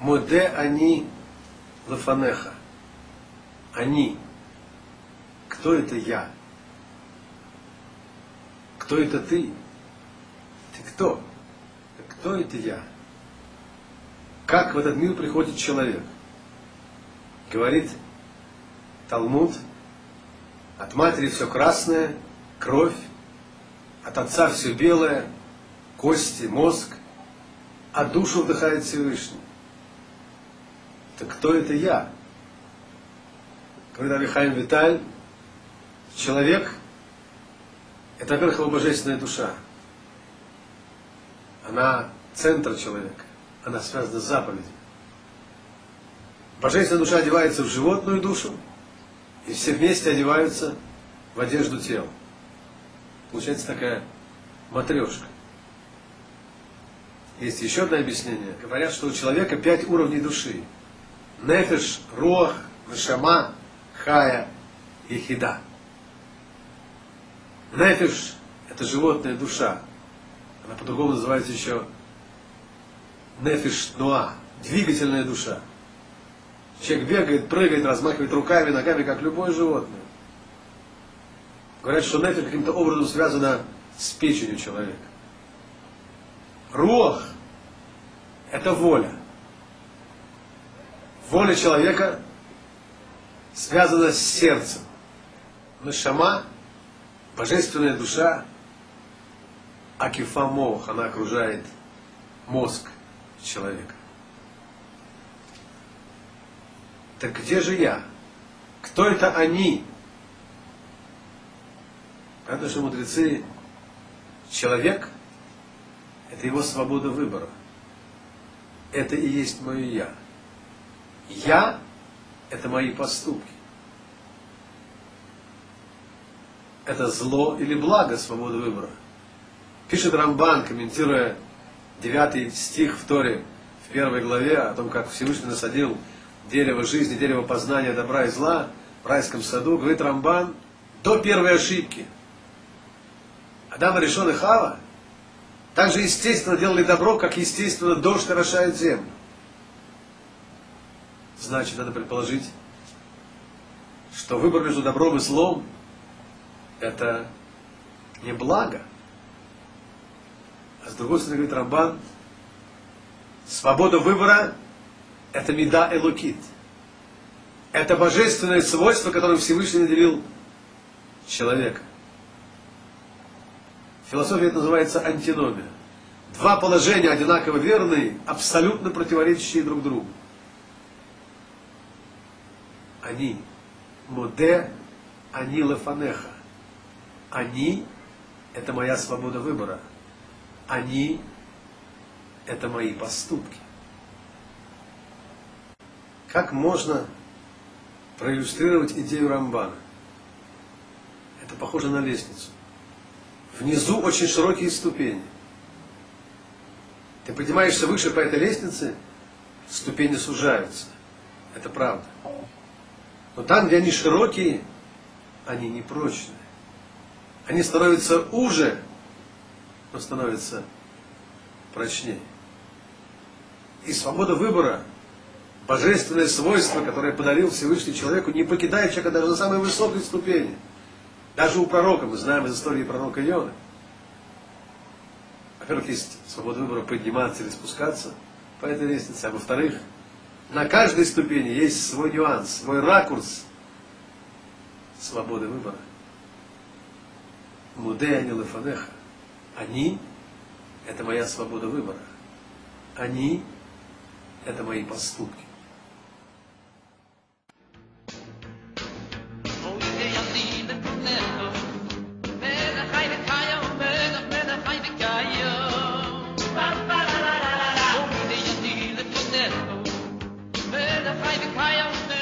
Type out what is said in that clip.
Моде они лафанеха. Они. Кто это я? Кто это ты? Ты кто? Кто это я? Как в этот мир приходит человек? Говорит Талмуд, от матери все красное, кровь, от отца все белое, кости, мозг, а душу вдыхает Всевышний. Так кто это я? Говорит Авихайм Виталь, человек – это, во-первых, его божественная душа. Она центр человека, она связана с заповедью. Божественная душа одевается в животную душу, и все вместе одеваются в одежду тела. Получается такая матрешка. Есть еще одно объяснение. Говорят, что у человека пять уровней души. Нефиш, Руах, Нашама, Хая и Хида. Нефиш – это животная душа. Она по-другому называется еще Нефиш Нуа, двигательная душа. Человек бегает, прыгает, размахивает руками, ногами, как любое животное. Говорят, что нефиш каким-то образом связано с печенью человека. Руах – это воля. Воля человека связана с сердцем. Нашама – божественная душа, акифа мох, она окружает мозг человека. Так где же я? Кто это они? Понятно, что мудрецы, человек – это его свобода выбора. Это и есть мое «я». Я – это мои поступки. Это зло или благо свобода выбора. Пишет Рамбан, комментируя 9 стих в Торе, в первой главе, о том, как Всевышний насадил дерево жизни, дерево познания добра и зла в райском саду, говорит Рамбан, до первой ошибки. Адам решен и Хава также естественно делали добро, как естественно дождь орошает землю. Значит, надо предположить, что выбор между добром и злом – это не благо. А с другой стороны, говорит Рамбан, свобода выбора – это меда элокит. Это божественное свойство, которым Всевышний наделил человека. Философия это называется антиномия. Два положения одинаково верные, абсолютно противоречащие друг другу. Они. Моде, они лефанеха. Они – это моя свобода выбора. Они – это мои поступки. Как можно проиллюстрировать идею Рамбана? Это похоже на лестницу. Внизу очень широкие ступени. Ты поднимаешься выше по этой лестнице, ступени сужаются. Это правда. Но там, где они широкие, они непрочные. Они становятся уже, но становятся прочнее. И свобода выбора, божественное свойство, которое подарил Всевышний человеку, не покидает человека даже на самой высокой ступени. Даже у пророка, мы знаем из истории пророка Иона. Во-первых, есть свобода выбора подниматься или спускаться по этой лестнице, а во-вторых, на каждой ступени есть свой нюанс, свой ракурс свободы выбора. Муде они лефанеха. Они – это моя свобода выбора. Они – это мои поступки.